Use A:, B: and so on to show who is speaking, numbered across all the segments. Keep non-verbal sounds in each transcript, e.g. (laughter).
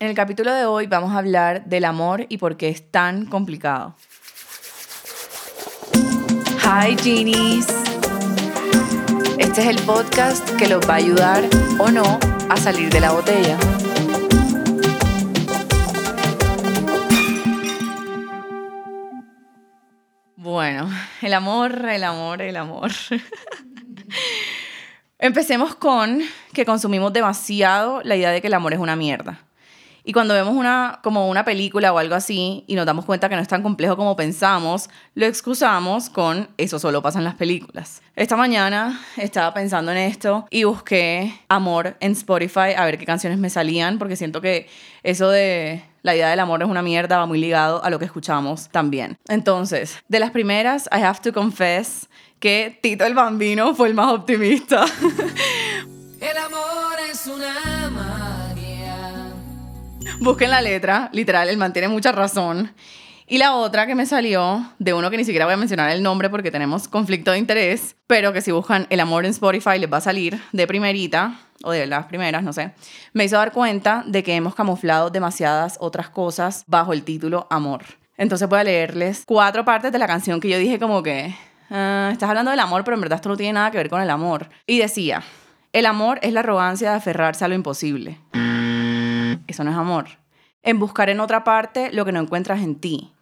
A: En el capítulo de hoy vamos a hablar del amor y por qué es tan complicado. Hi Genies. Este es el podcast que los va a ayudar o no a salir de la botella. Bueno, el amor, el amor, el amor. (laughs) Empecemos con que consumimos demasiado la idea de que el amor es una mierda. Y cuando vemos una, como una película o algo así y nos damos cuenta que no es tan complejo como pensamos, lo excusamos con eso solo pasa en las películas. Esta mañana estaba pensando en esto y busqué amor en Spotify a ver qué canciones me salían porque siento que eso de la idea del amor es una mierda va muy ligado a lo que escuchamos también. Entonces, de las primeras, I have to confess que Tito el Bambino fue el más optimista. (laughs) el amor es una Busquen la letra, literal, él mantiene mucha razón. Y la otra que me salió, de uno que ni siquiera voy a mencionar el nombre porque tenemos conflicto de interés, pero que si buscan El amor en Spotify les va a salir de primerita, o de las primeras, no sé, me hizo dar cuenta de que hemos camuflado demasiadas otras cosas bajo el título Amor. Entonces voy a leerles cuatro partes de la canción que yo dije como que, ah, estás hablando del amor, pero en verdad esto no tiene nada que ver con el amor. Y decía, el amor es la arrogancia de aferrarse a lo imposible. Eso no es amor. En buscar en otra parte lo que no encuentras en ti.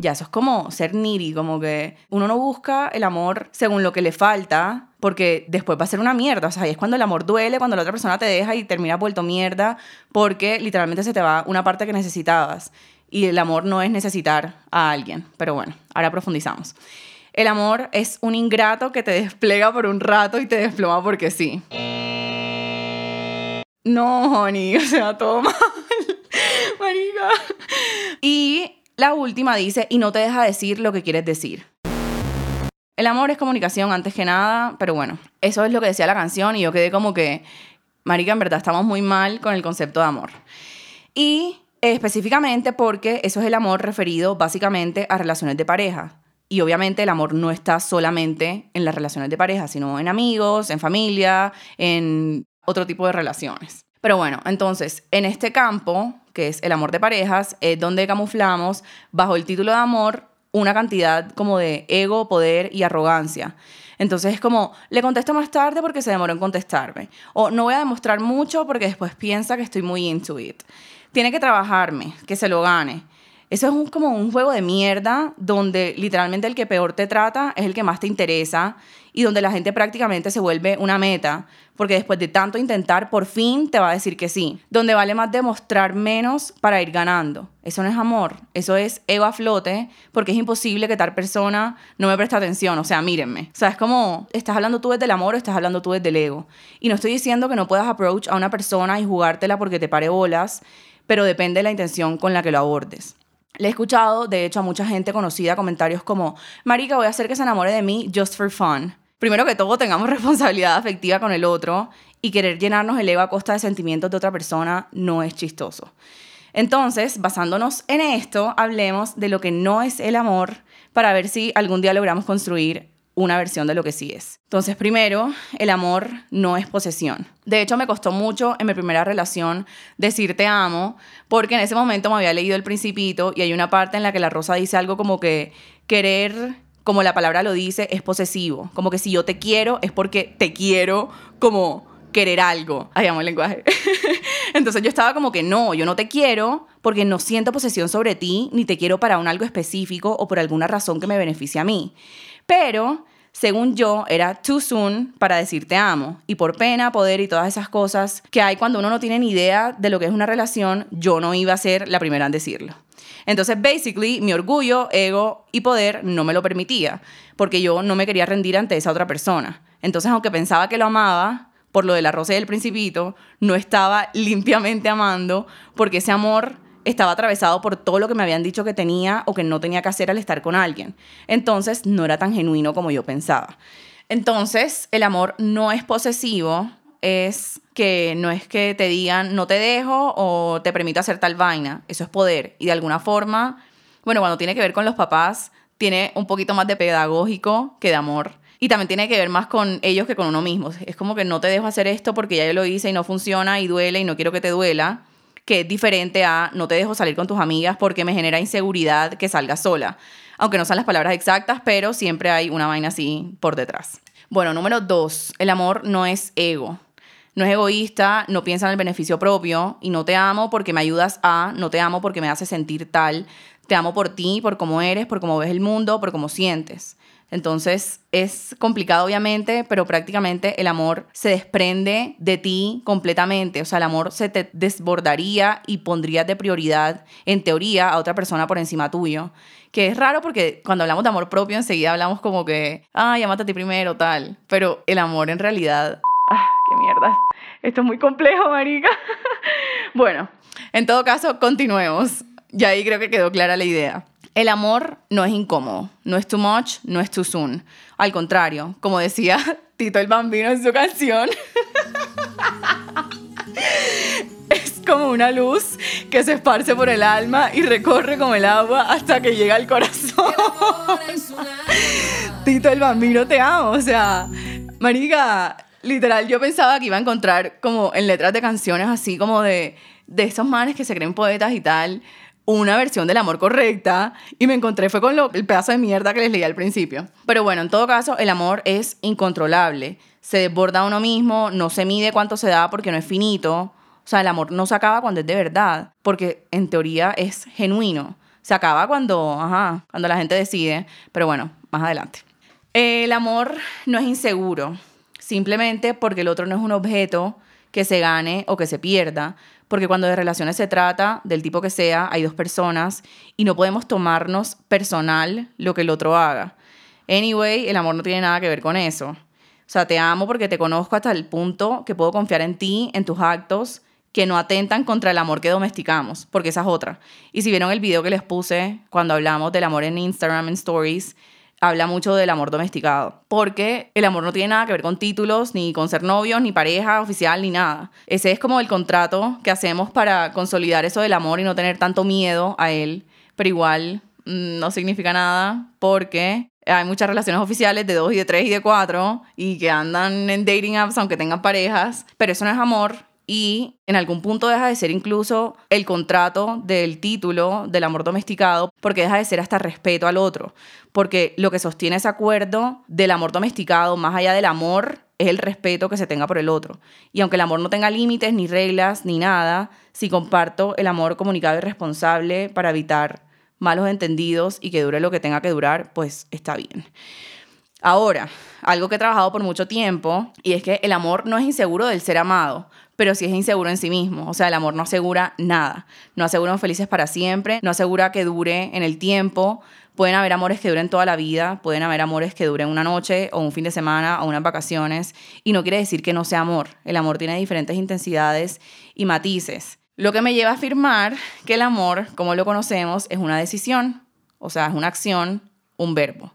A: Ya, eso es como ser niri, como que uno no busca el amor según lo que le falta, porque después va a ser una mierda. O sea, es cuando el amor duele, cuando la otra persona te deja y termina vuelto mierda, porque literalmente se te va una parte que necesitabas. Y el amor no es necesitar a alguien. Pero bueno, ahora profundizamos. El amor es un ingrato que te despliega por un rato y te desploma porque sí. No, honey, (laughs) o sea, todo mal. (laughs) Marica. Y la última dice, y no te deja decir lo que quieres decir. El amor es comunicación antes que nada, pero bueno, eso es lo que decía la canción y yo quedé como que, Marica, en verdad estamos muy mal con el concepto de amor. Y específicamente porque eso es el amor referido básicamente a relaciones de pareja. Y obviamente el amor no está solamente en las relaciones de pareja, sino en amigos, en familia, en otro tipo de relaciones. Pero bueno, entonces, en este campo, que es el amor de parejas, es donde camuflamos bajo el título de amor una cantidad como de ego, poder y arrogancia. Entonces es como, le contesto más tarde porque se demoró en contestarme. O no voy a demostrar mucho porque después piensa que estoy muy into. Tiene que trabajarme, que se lo gane. Eso es como un juego de mierda donde literalmente el que peor te trata es el que más te interesa y donde la gente prácticamente se vuelve una meta, porque después de tanto intentar, por fin te va a decir que sí. Donde vale más demostrar menos para ir ganando. Eso no es amor, eso es ego a flote, porque es imposible que tal persona no me preste atención. O sea, mírenme. O sea, es como, ¿estás hablando tú desde el amor o estás hablando tú desde el ego? Y no estoy diciendo que no puedas approach a una persona y jugártela porque te pare bolas, pero depende de la intención con la que lo abordes. Le he escuchado, de hecho, a mucha gente conocida comentarios como, Marica, voy a hacer que se enamore de mí just for fun. Primero que todo, tengamos (laughs) responsabilidad afectiva con el otro y querer llenarnos el ego a costa de sentimientos de otra persona no es chistoso. Entonces, basándonos en esto, hablemos de lo que no es el amor para ver si algún día logramos construir una versión de lo que sí es. Entonces, primero, el amor no es posesión. De hecho, me costó mucho en mi primera relación decir te amo, porque en ese momento me había leído El Principito y hay una parte en la que la rosa dice algo como que querer, como la palabra lo dice, es posesivo. Como que si yo te quiero es porque te quiero como querer algo. Ay, amo el lenguaje. (laughs) Entonces yo estaba como que no, yo no te quiero porque no siento posesión sobre ti, ni te quiero para un algo específico o por alguna razón que me beneficie a mí. Pero, según yo, era too soon para decir te amo. Y por pena, poder y todas esas cosas que hay cuando uno no tiene ni idea de lo que es una relación, yo no iba a ser la primera en decirlo. Entonces, basically, mi orgullo, ego y poder no me lo permitía, porque yo no me quería rendir ante esa otra persona. Entonces, aunque pensaba que lo amaba, por lo de la rosa y el principito, no estaba limpiamente amando, porque ese amor estaba atravesado por todo lo que me habían dicho que tenía o que no tenía que hacer al estar con alguien. Entonces no era tan genuino como yo pensaba. Entonces el amor no es posesivo, es que no es que te digan no te dejo o te permito hacer tal vaina, eso es poder. Y de alguna forma, bueno, cuando tiene que ver con los papás, tiene un poquito más de pedagógico que de amor. Y también tiene que ver más con ellos que con uno mismo. Es como que no te dejo hacer esto porque ya yo lo hice y no funciona y duele y no quiero que te duela que es diferente a no te dejo salir con tus amigas porque me genera inseguridad que salgas sola. Aunque no son las palabras exactas, pero siempre hay una vaina así por detrás. Bueno, número dos, el amor no es ego. No es egoísta, no piensa en el beneficio propio y no te amo porque me ayudas a, no te amo porque me hace sentir tal. Te amo por ti, por cómo eres, por cómo ves el mundo, por cómo sientes. Entonces es complicado obviamente, pero prácticamente el amor se desprende de ti completamente. O sea, el amor se te desbordaría y pondría de prioridad, en teoría, a otra persona por encima tuyo. Que es raro porque cuando hablamos de amor propio enseguida hablamos como que, ah, llámate a ti primero, tal. Pero el amor en realidad... Ah, qué mierda. Esto es muy complejo, marica. (laughs) bueno, en todo caso, continuemos. Ya ahí creo que quedó clara la idea. El amor no es incómodo, no es too much, no es too soon. Al contrario, como decía (laughs) Tito el Bambino en su canción, (laughs) es como una luz que se esparce por el alma y recorre como el agua hasta que llega al corazón. (laughs) Tito el Bambino, te amo. O sea, marica, literal, yo pensaba que iba a encontrar como en letras de canciones así como de, de esos manes que se creen poetas y tal una versión del amor correcta y me encontré fue con el pedazo de mierda que les leí al principio. Pero bueno, en todo caso, el amor es incontrolable. Se desborda uno mismo, no se mide cuánto se da porque no es finito. O sea, el amor no se acaba cuando es de verdad, porque en teoría es genuino. Se acaba cuando, ajá, cuando la gente decide, pero bueno, más adelante. El amor no es inseguro, simplemente porque el otro no es un objeto que se gane o que se pierda, porque cuando de relaciones se trata, del tipo que sea, hay dos personas y no podemos tomarnos personal lo que el otro haga. Anyway, el amor no tiene nada que ver con eso. O sea, te amo porque te conozco hasta el punto que puedo confiar en ti, en tus actos, que no atentan contra el amor que domesticamos, porque esa es otra. Y si vieron el video que les puse cuando hablamos del amor en Instagram, en Stories, habla mucho del amor domesticado, porque el amor no tiene nada que ver con títulos, ni con ser novios, ni pareja oficial, ni nada. Ese es como el contrato que hacemos para consolidar eso del amor y no tener tanto miedo a él, pero igual mm, no significa nada porque hay muchas relaciones oficiales de dos y de tres y de cuatro y que andan en dating apps aunque tengan parejas, pero eso no es amor y en algún punto deja de ser incluso el contrato del título del amor domesticado porque deja de ser hasta respeto al otro, porque lo que sostiene ese acuerdo del amor domesticado, más allá del amor, es el respeto que se tenga por el otro. Y aunque el amor no tenga límites, ni reglas, ni nada, si comparto el amor comunicado y responsable para evitar malos entendidos y que dure lo que tenga que durar, pues está bien. Ahora, algo que he trabajado por mucho tiempo, y es que el amor no es inseguro del ser amado, pero sí es inseguro en sí mismo. O sea, el amor no asegura nada. No asegura felices para siempre, no asegura que dure en el tiempo. Pueden haber amores que duren toda la vida, pueden haber amores que duren una noche o un fin de semana o unas vacaciones. Y no quiere decir que no sea amor. El amor tiene diferentes intensidades y matices. Lo que me lleva a afirmar que el amor, como lo conocemos, es una decisión. O sea, es una acción, un verbo,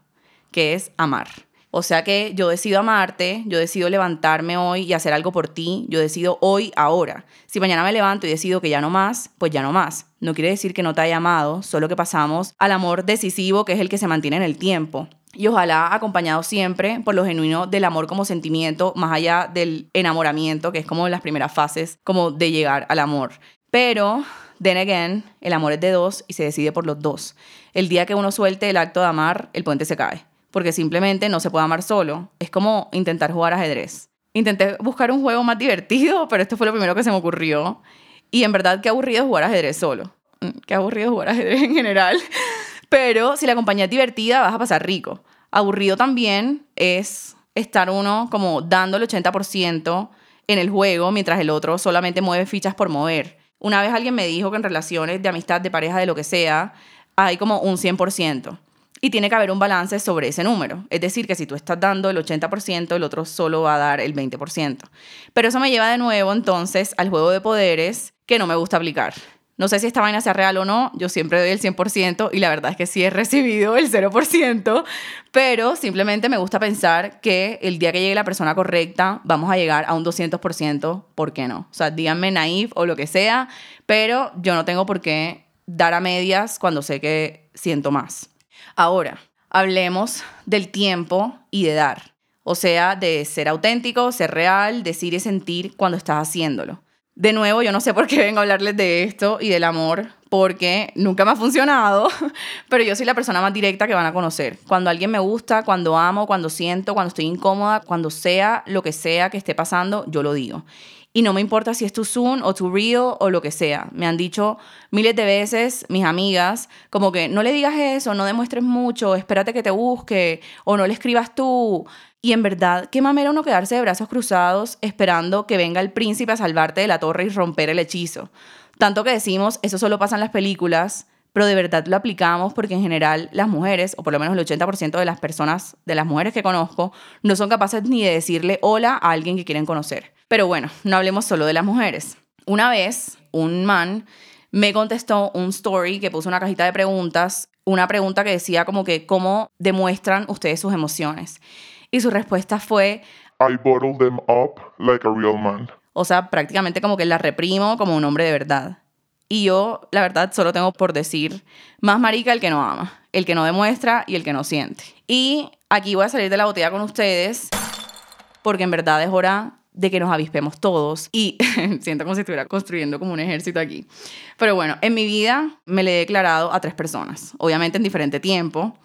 A: que es amar. O sea que yo decido amarte, yo decido levantarme hoy y hacer algo por ti, yo decido hoy, ahora. Si mañana me levanto y decido que ya no más, pues ya no más. No quiere decir que no te haya amado, solo que pasamos al amor decisivo, que es el que se mantiene en el tiempo. Y ojalá acompañado siempre por lo genuino del amor como sentimiento, más allá del enamoramiento, que es como las primeras fases como de llegar al amor. Pero, then again, el amor es de dos y se decide por los dos. El día que uno suelte el acto de amar, el puente se cae porque simplemente no se puede amar solo. Es como intentar jugar ajedrez. Intenté buscar un juego más divertido, (laughs) pero esto fue lo primero que se me ocurrió. Y en verdad, qué aburrido jugar ajedrez solo. Mm, qué aburrido jugar ajedrez en general. (laughs) Pero si la compañía es divertida, vas a pasar rico. Aburrido también es estar uno como dando el 80% en el juego mientras el otro solamente mueve fichas por mover. Una vez alguien me dijo que en relaciones de amistad, de pareja, de lo que sea, hay como un 100%. Y tiene que haber un balance sobre ese número. Es decir, que si tú estás dando el 80%, el otro solo va a dar el 20%. Pero eso me lleva de nuevo entonces al juego de poderes que no me gusta aplicar. No sé si esta vaina sea real o no, yo siempre doy el 100% y la verdad es que sí he recibido el 0%, pero simplemente me gusta pensar que el día que llegue la persona correcta vamos a llegar a un 200%, ¿por qué no? O sea, díganme naif o lo que sea, pero yo no tengo por qué dar a medias cuando sé que siento más. Ahora, hablemos del tiempo y de dar. O sea, de ser auténtico, ser real, decir y sentir cuando estás haciéndolo. De nuevo, yo no sé por qué vengo a hablarles de esto y del amor, porque nunca me ha funcionado, (laughs) pero yo soy la persona más directa que van a conocer. Cuando alguien me gusta, cuando amo, cuando siento, cuando estoy incómoda, cuando sea lo que sea que esté pasando, yo lo digo. Y no me importa si es tu Zoom o tu Real o lo que sea. Me han dicho miles de veces mis amigas, como que no le digas eso, no demuestres mucho, espérate que te busque o no le escribas tú. Y en verdad, qué mamera uno quedarse de brazos cruzados esperando que venga el príncipe a salvarte de la torre y romper el hechizo. Tanto que decimos, eso solo pasa en las películas, pero de verdad lo aplicamos porque en general las mujeres, o por lo menos el 80% de las personas, de las mujeres que conozco, no son capaces ni de decirle hola a alguien que quieren conocer. Pero bueno, no hablemos solo de las mujeres. Una vez, un man me contestó un story que puso una cajita de preguntas, una pregunta que decía como que, ¿cómo demuestran ustedes sus emociones? Y su respuesta fue,
B: I bottle them up like a real man.
A: O sea, prácticamente como que la reprimo como un hombre de verdad. Y yo, la verdad, solo tengo por decir, más marica el que no ama, el que no demuestra y el que no siente. Y aquí voy a salir de la botella con ustedes, porque en verdad es hora de que nos avispemos todos. Y (laughs) siento como si estuviera construyendo como un ejército aquí. Pero bueno, en mi vida me le he declarado a tres personas, obviamente en diferente tiempo,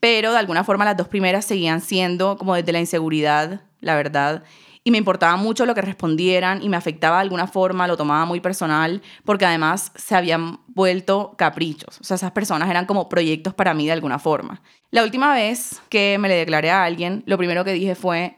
A: pero de alguna forma las dos primeras seguían siendo como desde la inseguridad, la verdad, y me importaba mucho lo que respondieran y me afectaba de alguna forma, lo tomaba muy personal, porque además se habían vuelto caprichos. O sea, esas personas eran como proyectos para mí de alguna forma. La última vez que me le declaré a alguien, lo primero que dije fue,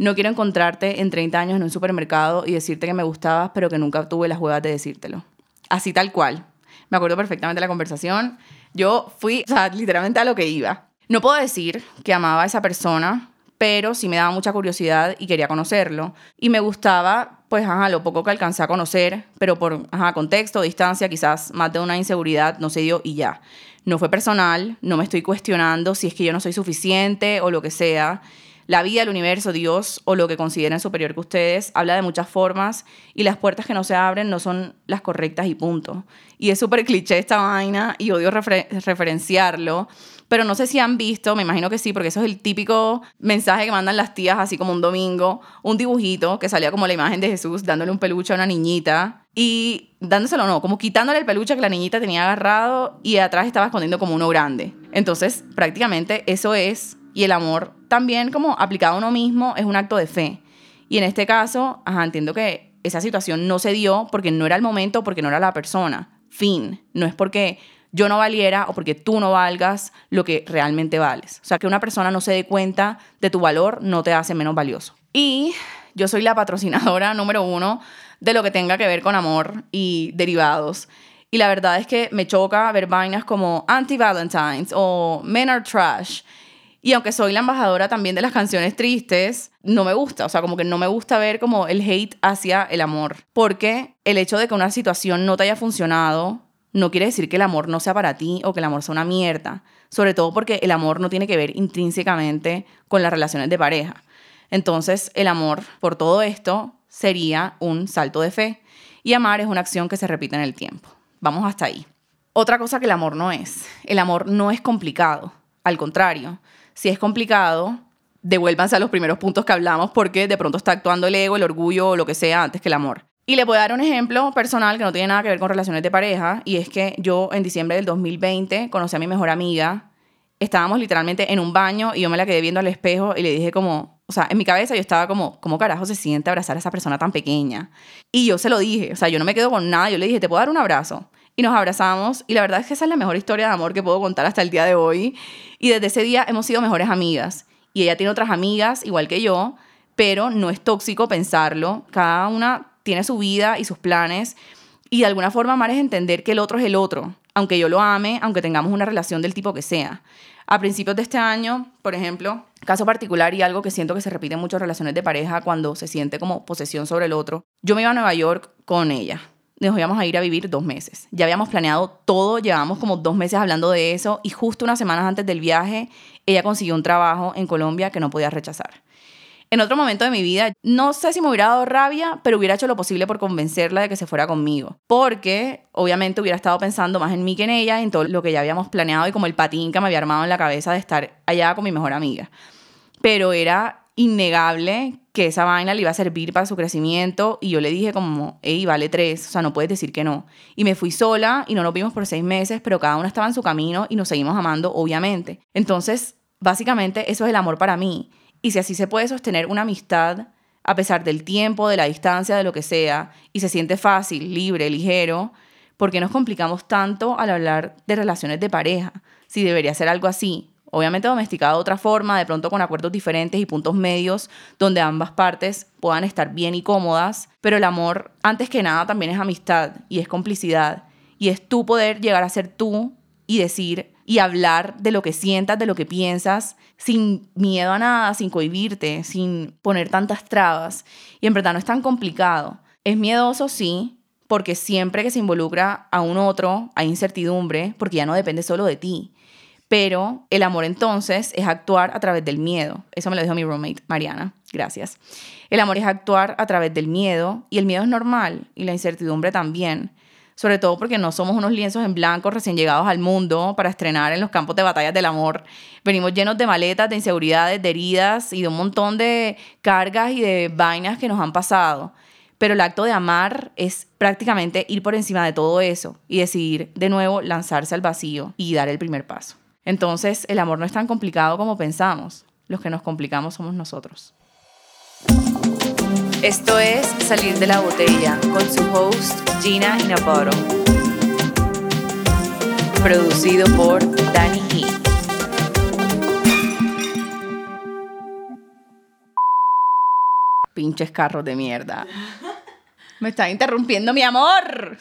A: no quiero encontrarte en 30 años en un supermercado y decirte que me gustabas, pero que nunca tuve las huevas de decírtelo. Así tal cual. Me acuerdo perfectamente la conversación. Yo fui, o sea, literalmente a lo que iba. No puedo decir que amaba a esa persona pero sí me daba mucha curiosidad y quería conocerlo. Y me gustaba, pues, ajá, lo poco que alcancé a conocer, pero por, ajá, contexto, distancia, quizás más de una inseguridad, no se dio y ya. No fue personal, no me estoy cuestionando si es que yo no soy suficiente o lo que sea. La vida, el universo, Dios o lo que consideren superior que ustedes habla de muchas formas y las puertas que no se abren no son las correctas y punto. Y es súper cliché esta vaina y odio referenciarlo, pero no sé si han visto, me imagino que sí, porque eso es el típico mensaje que mandan las tías así como un domingo, un dibujito que salía como la imagen de Jesús dándole un peluche a una niñita y dándoselo no, como quitándole el peluche que la niñita tenía agarrado y atrás estaba escondiendo como uno grande. Entonces, prácticamente eso es, y el amor también como aplicado a uno mismo es un acto de fe. Y en este caso, ajá, entiendo que esa situación no se dio porque no era el momento, porque no era la persona. Fin. No es porque yo no valiera o porque tú no valgas lo que realmente vales. O sea, que una persona no se dé cuenta de tu valor no te hace menos valioso. Y yo soy la patrocinadora (laughs) número uno de lo que tenga que ver con amor y derivados. Y la verdad es que me choca ver vainas como Anti-Valentines o Men Are Trash. Y aunque soy la embajadora también de las canciones tristes, no me gusta. O sea, como que no me gusta ver como el hate hacia el amor. Porque el hecho de que una situación no te haya funcionado no quiere decir que el amor no sea para ti o que el amor sea una mierda, sobre todo porque el amor no tiene que ver intrínsecamente con las relaciones de pareja. Entonces, el amor por todo esto sería un salto de fe y amar es una acción que se repite en el tiempo. Vamos hasta ahí. Otra cosa que el amor no es, el amor no es complicado, al contrario, si es complicado, devuélvanse a los primeros puntos que hablamos porque de pronto está actuando el ego, el orgullo o lo que sea antes que el amor. Y le voy a dar un ejemplo personal que no tiene nada que ver con relaciones de pareja, y es que yo en diciembre del 2020 conocí a mi mejor amiga. Estábamos literalmente en un baño y yo me la quedé viendo al espejo y le dije como, o sea, en mi cabeza yo estaba como, ¿cómo carajo se siente abrazar a esa persona tan pequeña? Y yo se lo dije, o sea, yo no me quedo con nada, yo le dije, ¿te puedo dar un abrazo? Y nos abrazamos y la verdad es que esa es la mejor historia de amor que puedo contar hasta el día de hoy. Y desde ese día hemos sido mejores amigas. Y ella tiene otras amigas, igual que yo, pero no es tóxico pensarlo. Cada una tiene su vida y sus planes. Y de alguna forma amar es entender que el otro es el otro, aunque yo lo ame, aunque tengamos una relación del tipo que sea. A principios de este año, por ejemplo, caso particular y algo que siento que se repite en muchas relaciones de pareja cuando se siente como posesión sobre el otro, yo me iba a Nueva York con ella. Nos íbamos a ir a vivir dos meses. Ya habíamos planeado todo, llevamos como dos meses hablando de eso y justo unas semanas antes del viaje, ella consiguió un trabajo en Colombia que no podía rechazar en otro momento de mi vida, no sé si me hubiera dado rabia, pero hubiera hecho lo posible por convencerla de que se fuera conmigo. Porque obviamente hubiera estado pensando más en mí que en ella, en todo lo que ya habíamos planeado y como el patín que me había armado en la cabeza de estar allá con mi mejor amiga. Pero era innegable que esa vaina le iba a servir para su crecimiento y yo le dije como, hey, vale tres, o sea, no puedes decir que no. Y me fui sola y no nos vimos por seis meses, pero cada uno estaba en su camino y nos seguimos amando, obviamente. Entonces, básicamente, eso es el amor para mí. Y si así se puede sostener una amistad a pesar del tiempo, de la distancia, de lo que sea, y se siente fácil, libre, ligero, ¿por qué nos complicamos tanto al hablar de relaciones de pareja? Si debería ser algo así, obviamente domesticado de otra forma, de pronto con acuerdos diferentes y puntos medios donde ambas partes puedan estar bien y cómodas, pero el amor, antes que nada, también es amistad y es complicidad, y es tú poder llegar a ser tú y decir y hablar de lo que sientas, de lo que piensas, sin miedo a nada, sin cohibirte, sin poner tantas trabas. Y en verdad no es tan complicado. Es miedoso, sí, porque siempre que se involucra a un otro hay incertidumbre, porque ya no depende solo de ti. Pero el amor entonces es actuar a través del miedo. Eso me lo dijo mi roommate, Mariana. Gracias. El amor es actuar a través del miedo y el miedo es normal y la incertidumbre también. Sobre todo porque no somos unos lienzos en blanco recién llegados al mundo para estrenar en los campos de batallas del amor. Venimos llenos de maletas, de inseguridades, de heridas y de un montón de cargas y de vainas que nos han pasado. Pero el acto de amar es prácticamente ir por encima de todo eso y decidir de nuevo lanzarse al vacío y dar el primer paso. Entonces, el amor no es tan complicado como pensamos. Los que nos complicamos somos nosotros. Esto es Salir de la Botella con su host Gina Inaporo. Producido por Danny E. Pinches carros de mierda. Me está interrumpiendo mi amor.